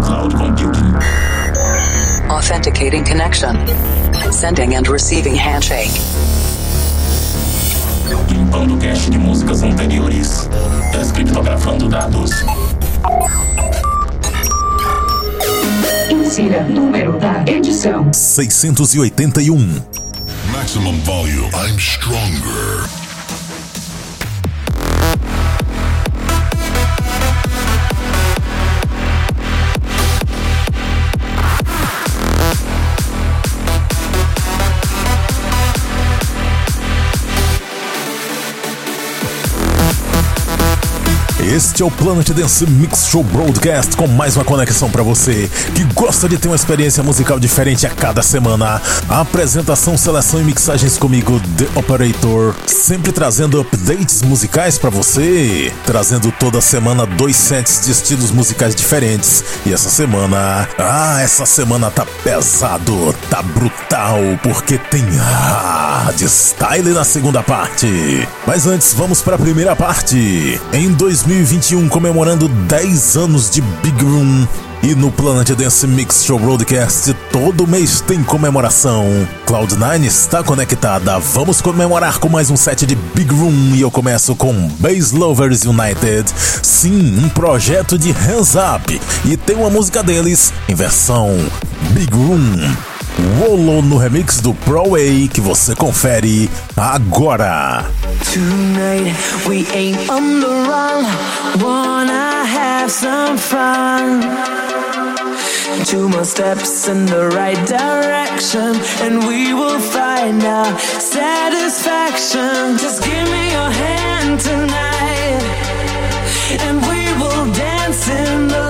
cloud computing. Authenticating connection. Sending and receiving handshake. Limpando cache de músicas anteriores. Descriptografando dados. Insira número da edição. 681. Maximum volume. I'm stronger. Este é o Planet Dance Mix Show Broadcast com mais uma conexão para você que gosta de ter uma experiência musical diferente a cada semana. A apresentação, seleção e mixagens comigo, The Operator, sempre trazendo updates musicais para você, trazendo toda semana dois sets de estilos musicais diferentes. E essa semana, ah, essa semana tá pesado, tá brutal, porque tem hard style na segunda parte. Mas antes, vamos para a primeira parte. Em 2021, comemorando 10 anos de Big Room. E no Planet Dance Mix Show Broadcast, todo mês tem comemoração. Cloud9 está conectada. Vamos comemorar com mais um set de Big Room. E eu começo com Bass Lovers United. Sim, um projeto de Hands Up. E tem uma música deles em versão Big Room. Wolo no remix do Pro Way que você confere agora. Tonight we ain't on the run, wanna have some fun. Two more steps in the right direction, and we will find our satisfaction. Just give me your hand tonight, and we will dance in the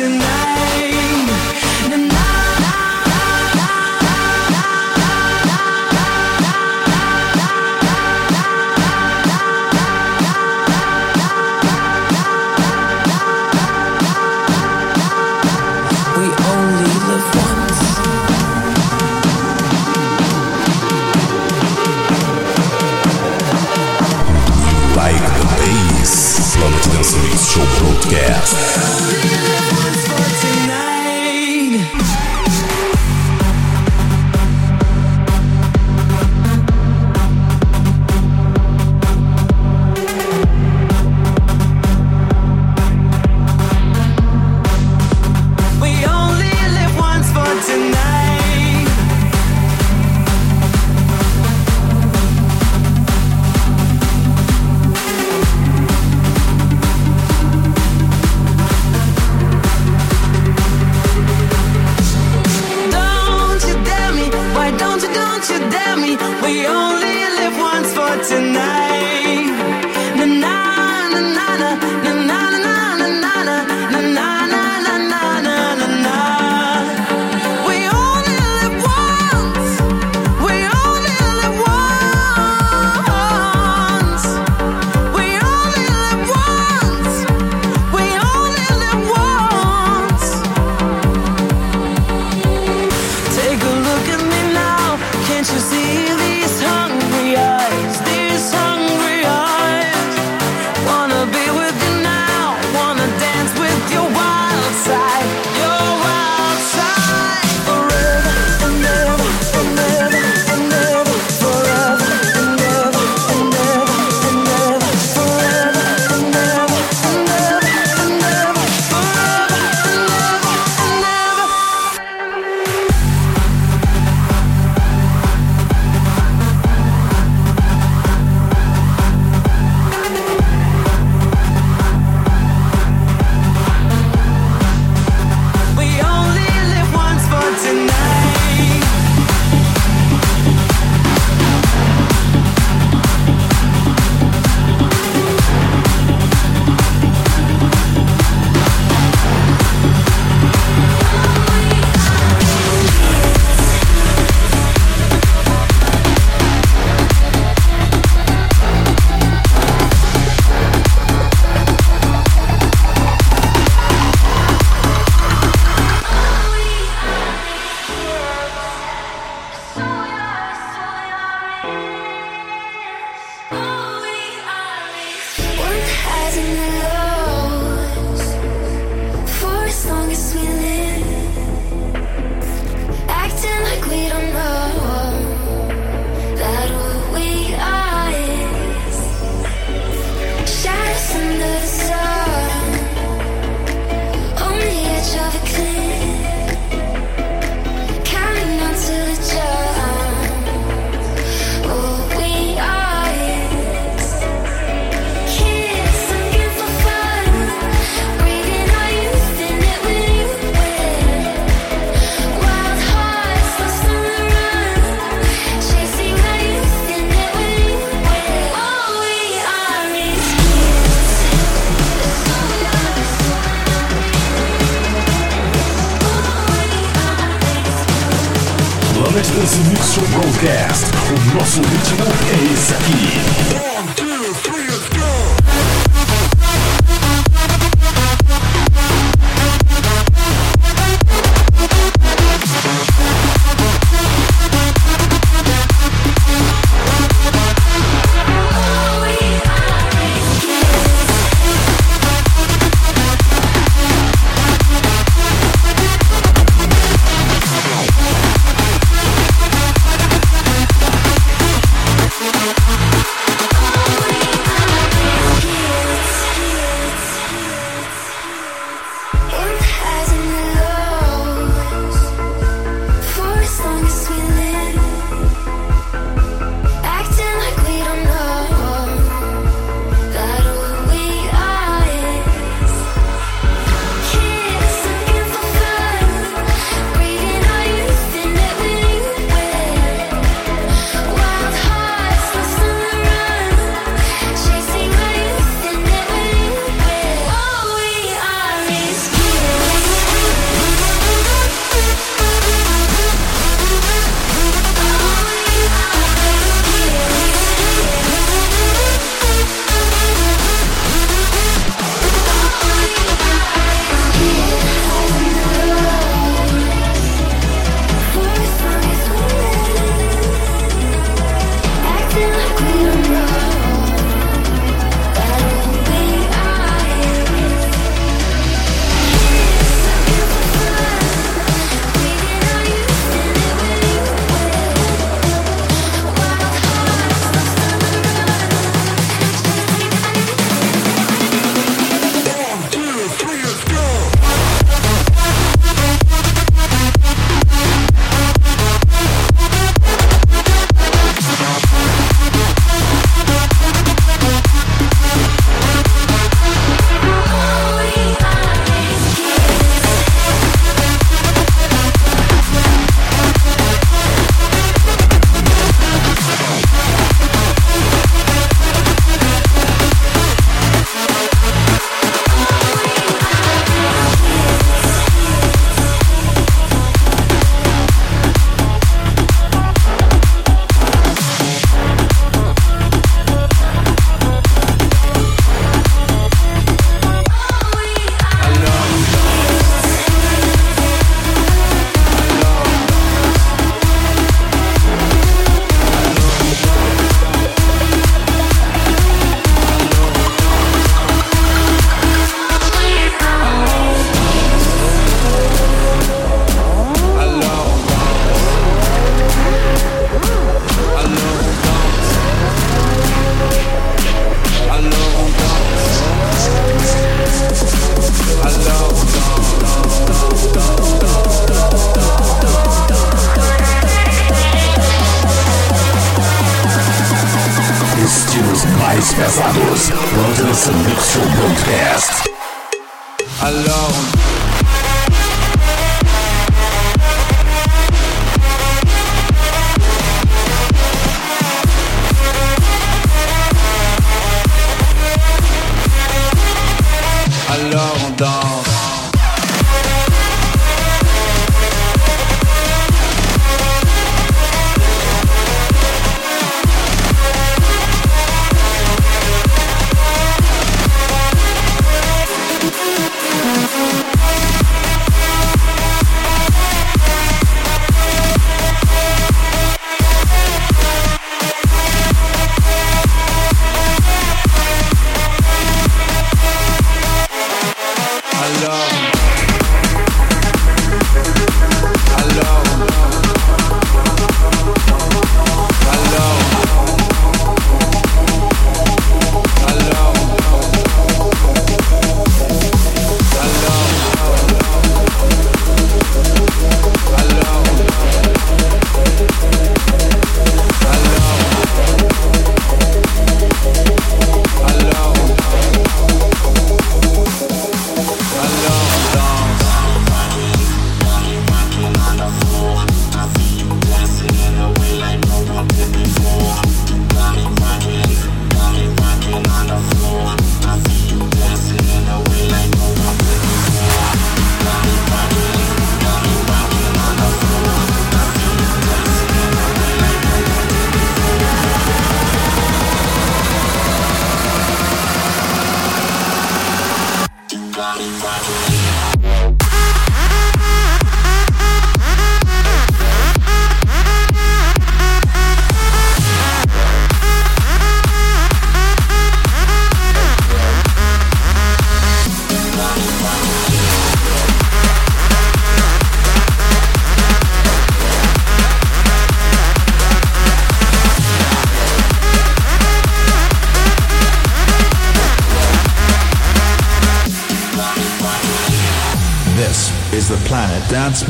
tonight.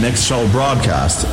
next show broadcast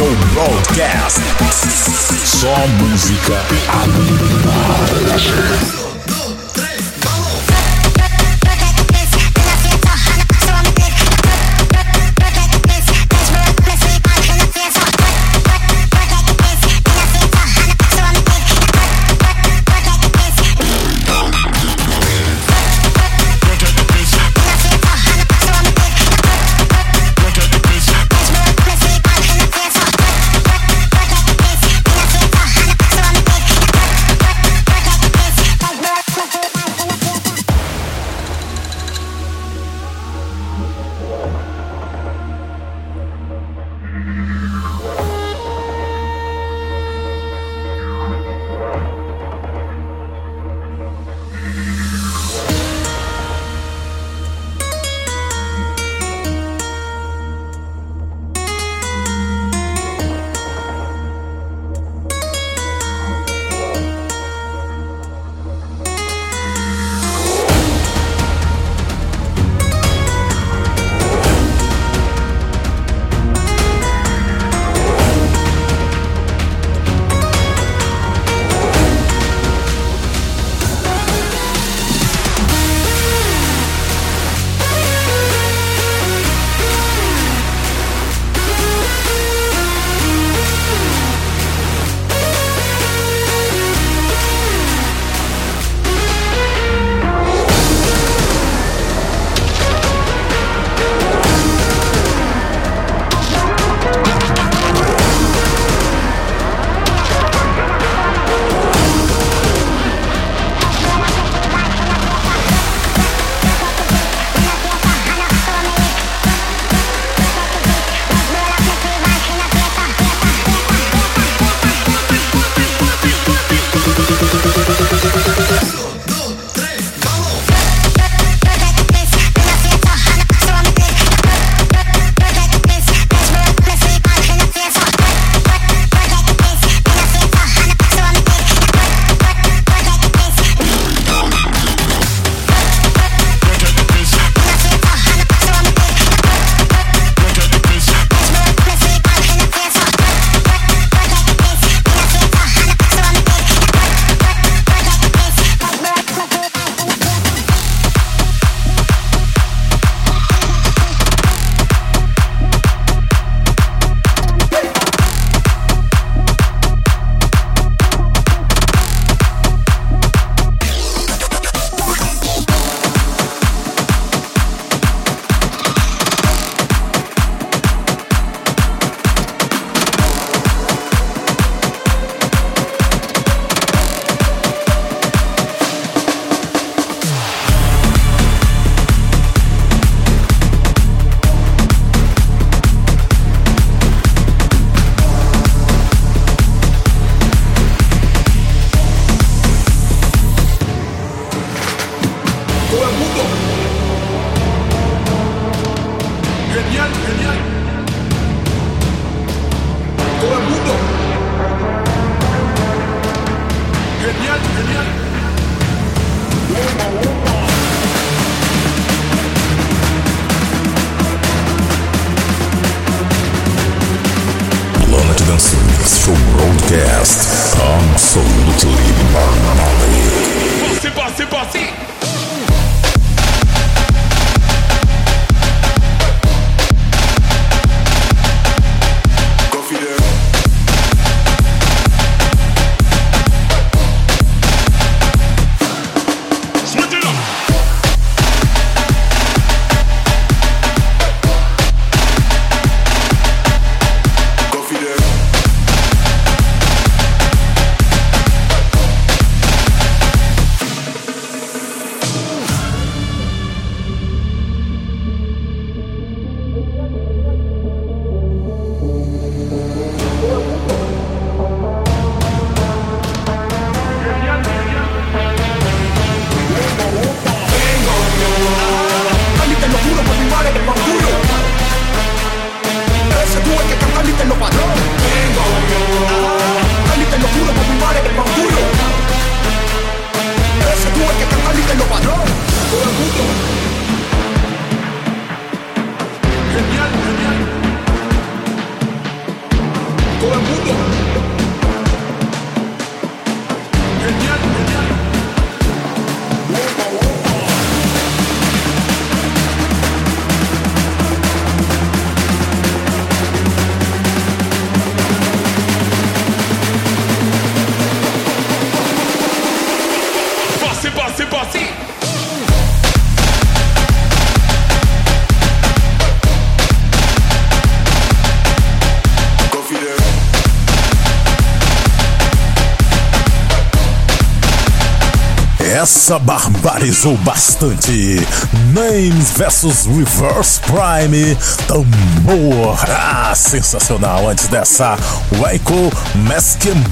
Seleção Broadcast. Só música animal. 我不点 Essa barbarizou bastante. Names versus Reverse Prime. Tambor. Ah, sensacional. Antes dessa, Waiko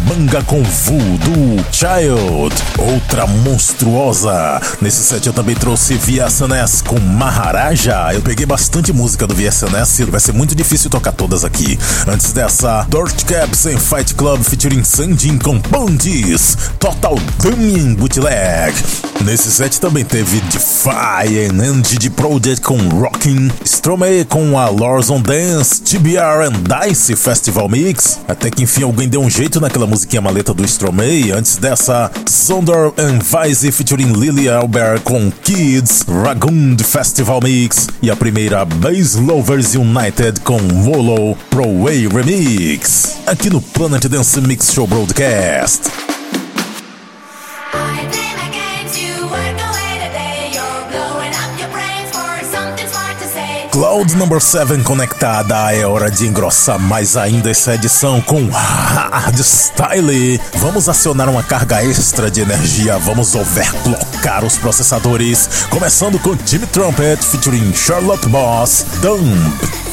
Manga com Voodoo Child. Outra monstruosa. Nesse set eu também trouxe VSNS com Maharaja. Eu peguei bastante música do VSNS. Vai ser muito difícil tocar todas aqui. Antes dessa, Dirt Cabs em Fight Club featuring Sandin com Bandis. Total Damien Bootleg. Nesse set também teve Defy and de Project com Rockin', Stromae com a Lords on Dance, TBR and Dice Festival Mix. Até que enfim alguém deu um jeito naquela musiquinha maleta do Stromae. Antes dessa, Sonder and Vice featuring Lily Albert com Kids, Ragoon Festival Mix. E a primeira, Bass Lovers United com Volo Pro Way Remix. Aqui no Planet Dance Mix Show Broadcast. Cloud Number 7 conectada, é hora de engrossar mais ainda essa edição com Hard Style. Vamos acionar uma carga extra de energia, vamos overclockar os processadores, começando com Jimmy Trumpet featuring Charlotte Boss, Dump.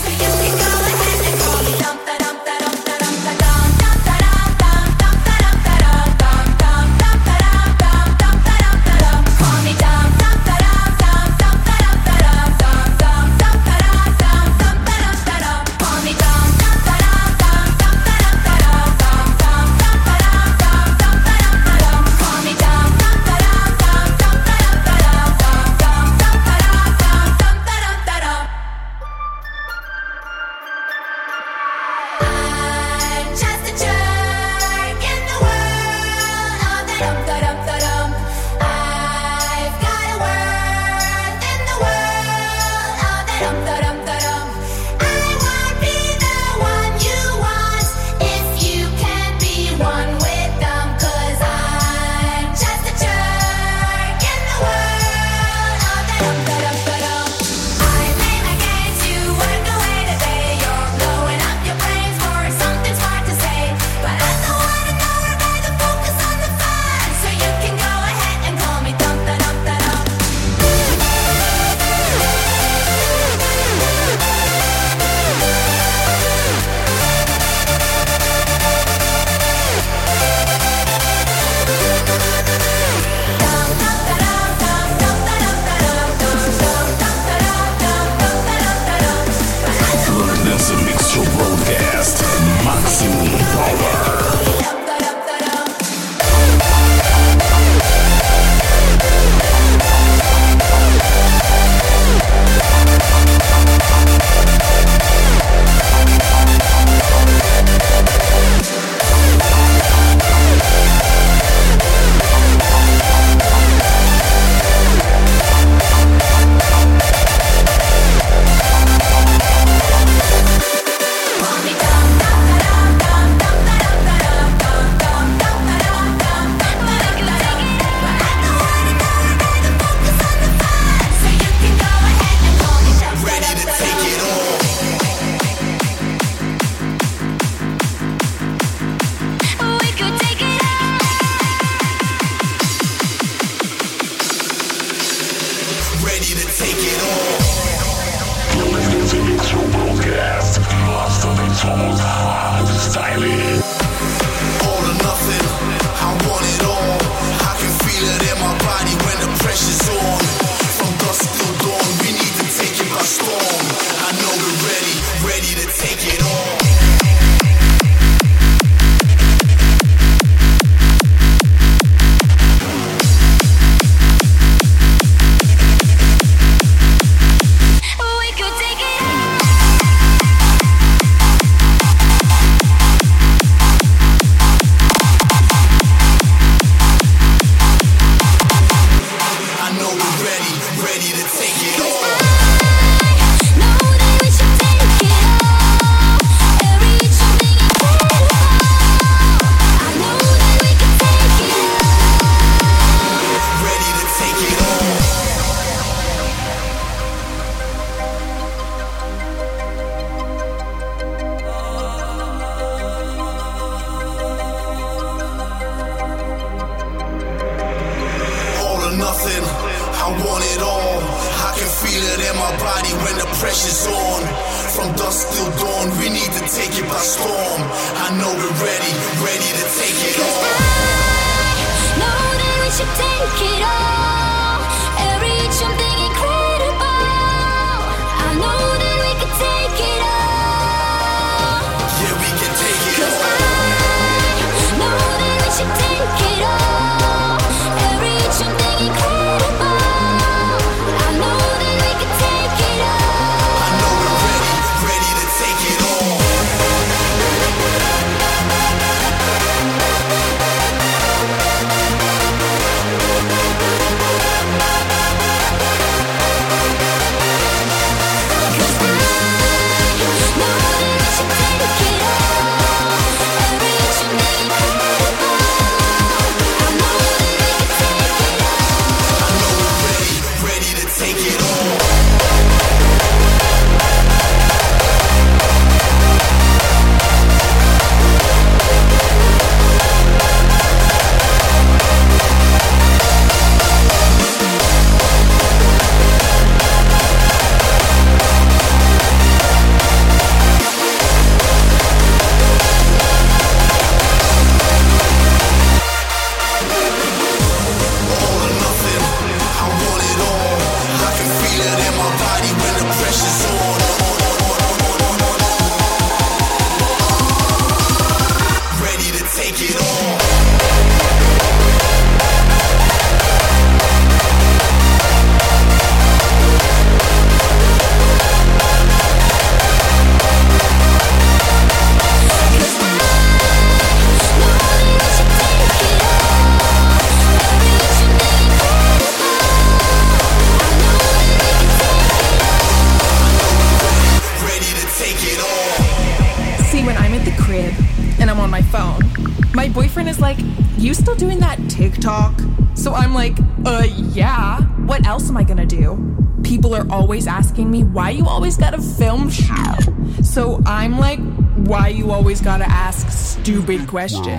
like, uh, yeah. What else am I gonna do? People are always asking me, why you always gotta film shit? So I'm like, why you always gotta ask stupid questions?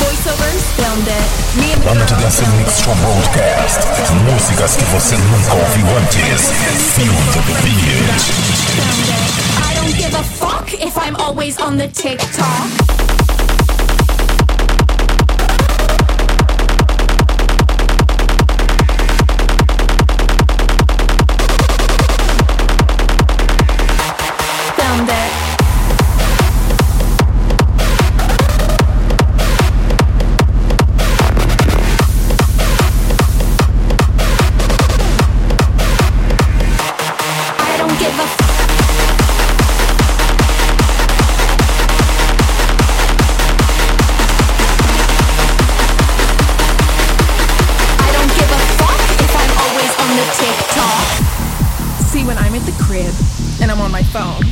Voiceovers filmed it. Me and the Broadcast. Músicas que você nunca ouviu antes. The beat. I don't give a fuck if I'm always on the TikTok. when I'm at the crib and I'm on my phone,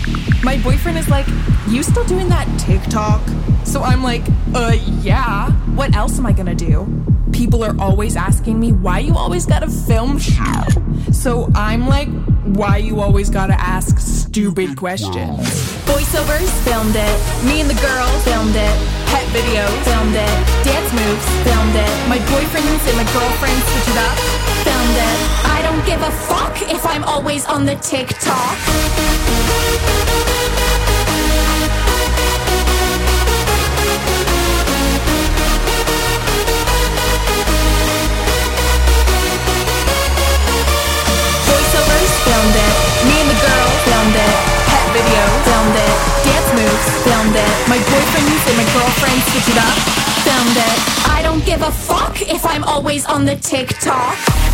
my boyfriend is like, You still doing that TikTok? So I'm like, Uh, yeah. What else am I gonna do? People are always asking me, Why you always gotta film? So I'm like, Why you always gotta ask stupid questions? Voiceovers filmed it. Me and the girl filmed it. Pet video filmed it. Dance moves filmed it. My boyfriend and my girlfriend switch it up I don't give a fuck if I'm always on the TikTok. filmed it. Me and the girl filmed it. Pet filmed it. Dance moves filmed it. My boyfriend used it. My girlfriend switched it up filmed it. I don't give a fuck if I'm always on the TikTok.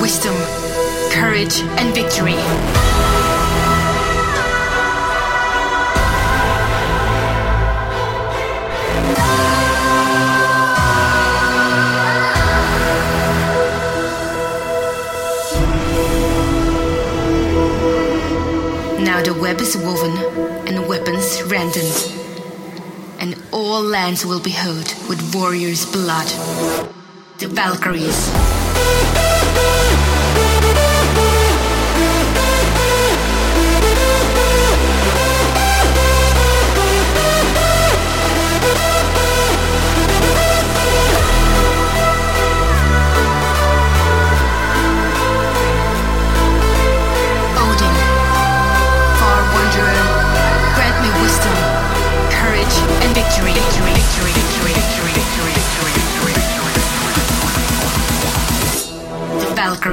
wisdom, courage, and victory. Now the web is woven and weapons rendered, and all lands will be hoed with warriors' blood. The Valkyries.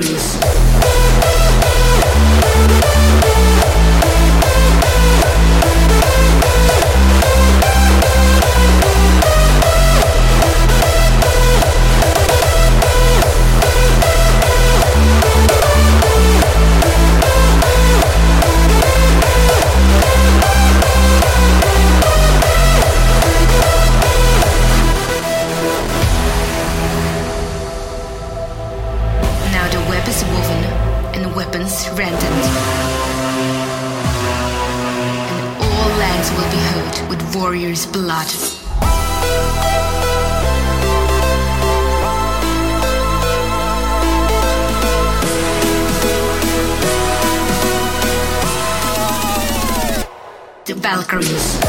Peace. Aquarius.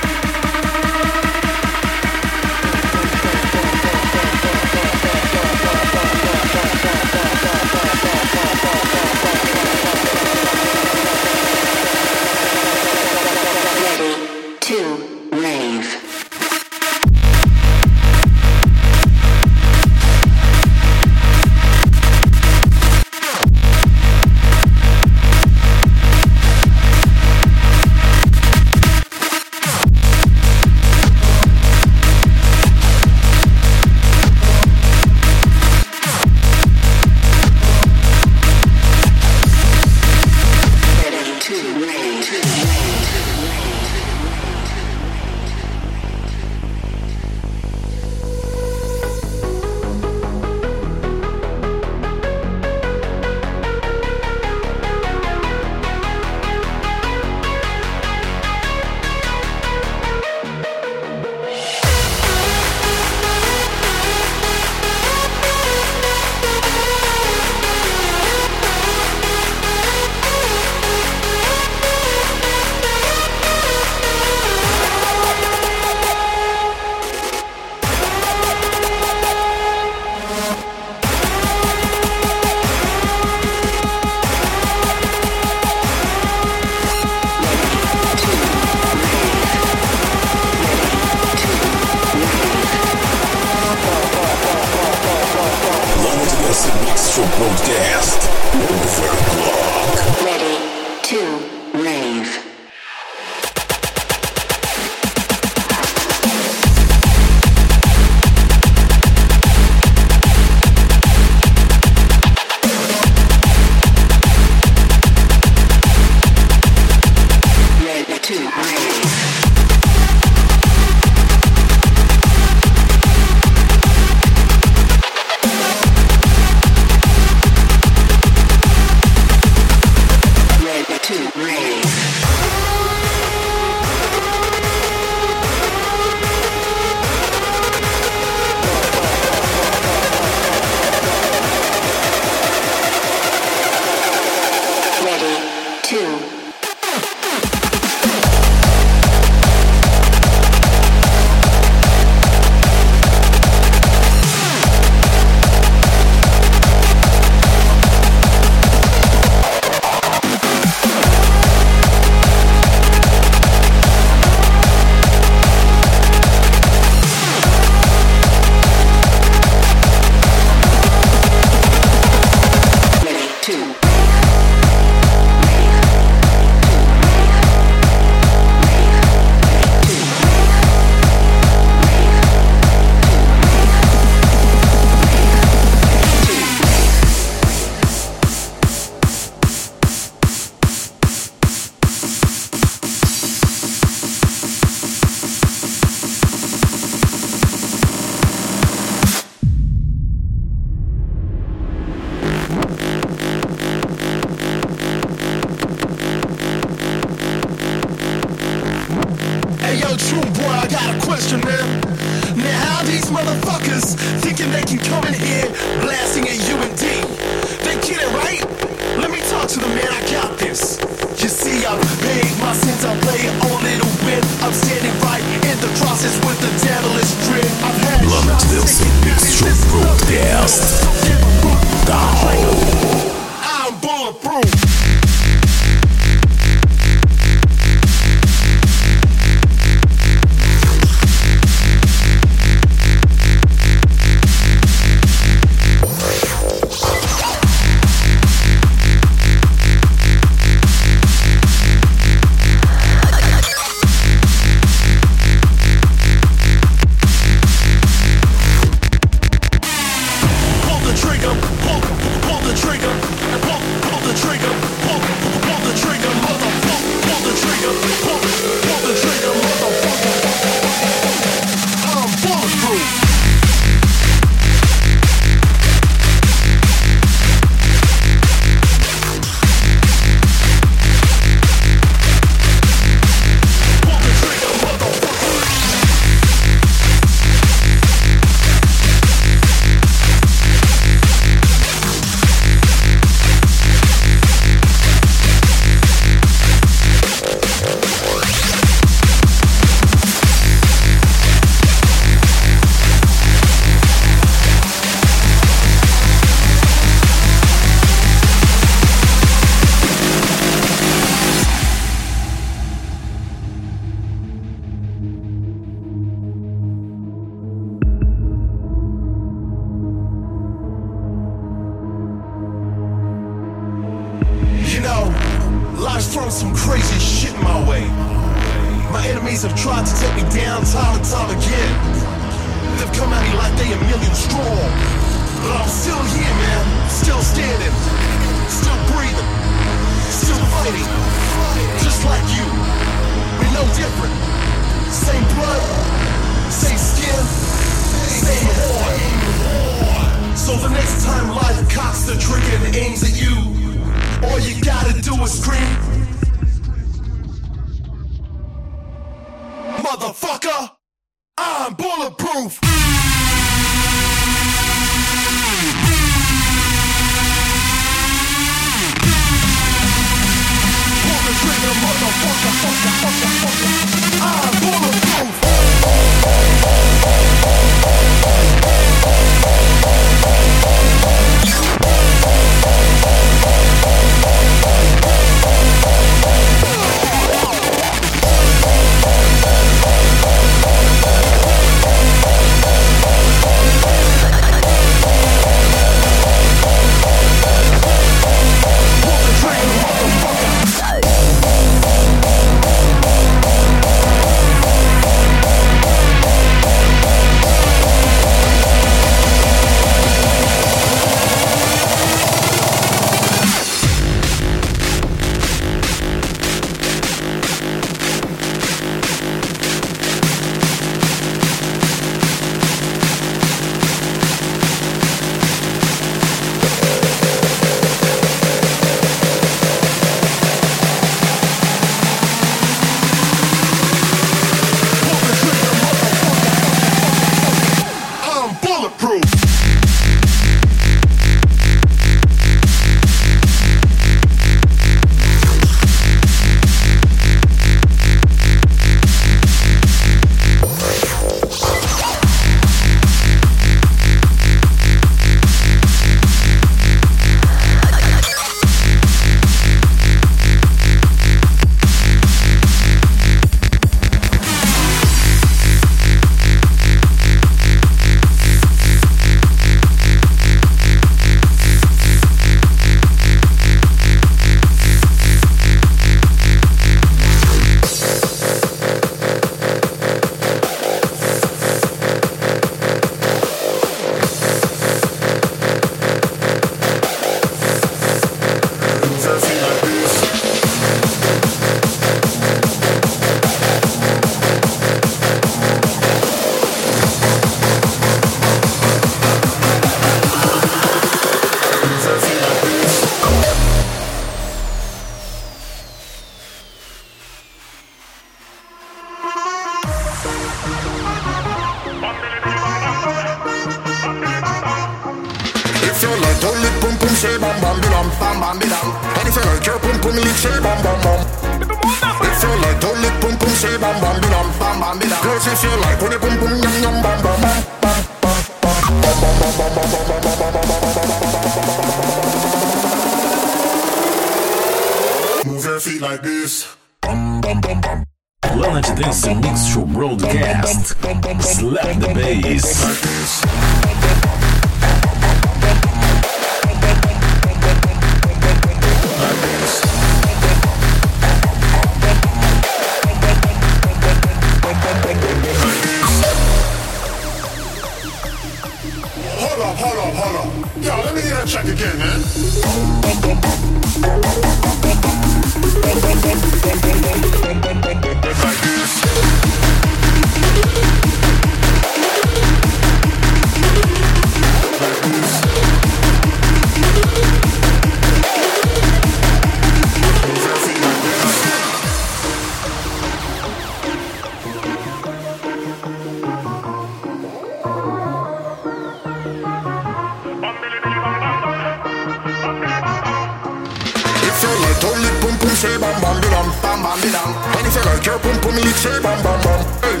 Bam bam. And if you like your pum pum lick, say bam bam bam. Hey.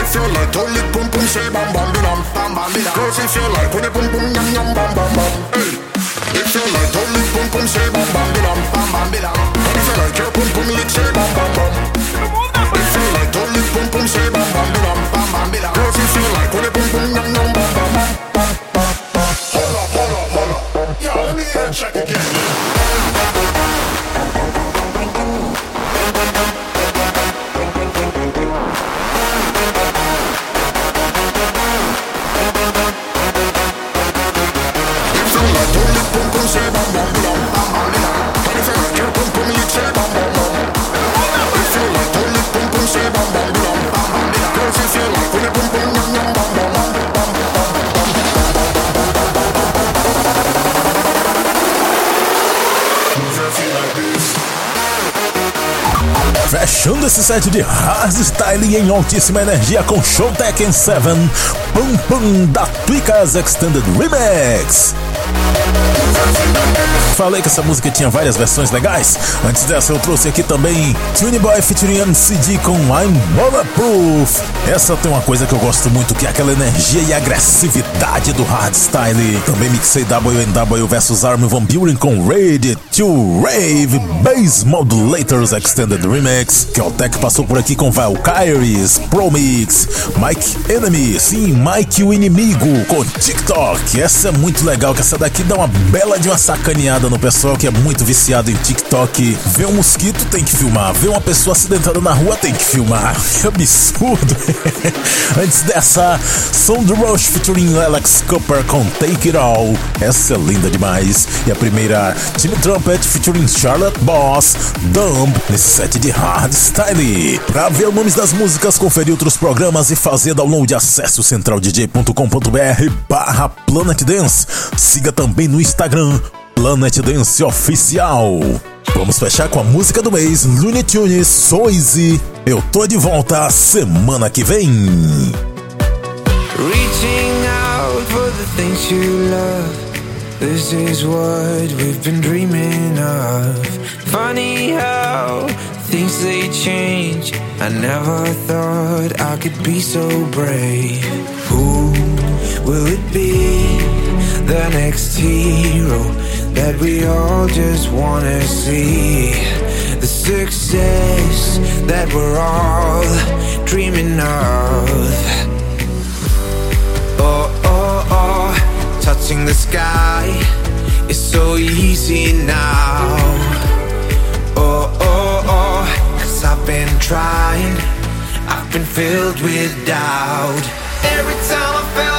If you like don't lick pum pum, say bam bam bam bam bidam. Girls, if you like when you pum pum yum yum bam bam bam. Hey. If you like don't lick pum pum, say bam bam bam bam bidam. And if you like your pum pum lick, say bam bam bam. If you like don't lick pum pum, say bam bam bam bam bidam. Girls, if you like when you pum pum yum yum bam bam bam. Fechando esse set de hardstyle em altíssima energia com Show Tekken 7, Pum Pum da Tweakers Extended Remix. Falei que essa música tinha várias versões legais. Antes dessa, eu trouxe aqui também Tune Boy featuring MCD com I'm Bulletproof. Essa tem uma coisa que eu gosto muito, que é aquela energia e agressividade do hardstyle. Também mixei WNW vs Armin Van Buren com Raid to Rave Bass Modulators Extended Remix. Que o Tech passou por aqui com Valkyries, Promix, Mike Enemy, sim, Mike o Inimigo, com TikTok. Essa é muito legal, que essa daqui uma bela de uma sacaneada no pessoal que é muito viciado em TikTok. Vê um mosquito, tem que filmar. Vê uma pessoa acidentada na rua, tem que filmar. Que absurdo. Antes dessa, Sound Rush featuring Alex Cooper com Take It All. Essa é linda demais. E a primeira, Timmy Trumpet featuring Charlotte Boss, Dumb, nesse set de hardstyle. Pra ver os nomes das músicas, conferir outros programas e fazer download, acesse o centraldj.com.br barra Planet Dance. Siga também no Instagram, Planet Dance Oficial. Vamos fechar com a música do mês, Looney Tunes, So Easy. Eu tô de volta semana que vem. Reaching out for the things you love. This is what we've been dreaming of. Funny how things they change. I never thought I could be so brave. Who will it be? The next hero that we all just wanna see. The success that we're all dreaming of. Oh, oh, oh, touching the sky is so easy now. Oh, oh, oh, cause I've been trying, I've been filled with doubt. Every time I felt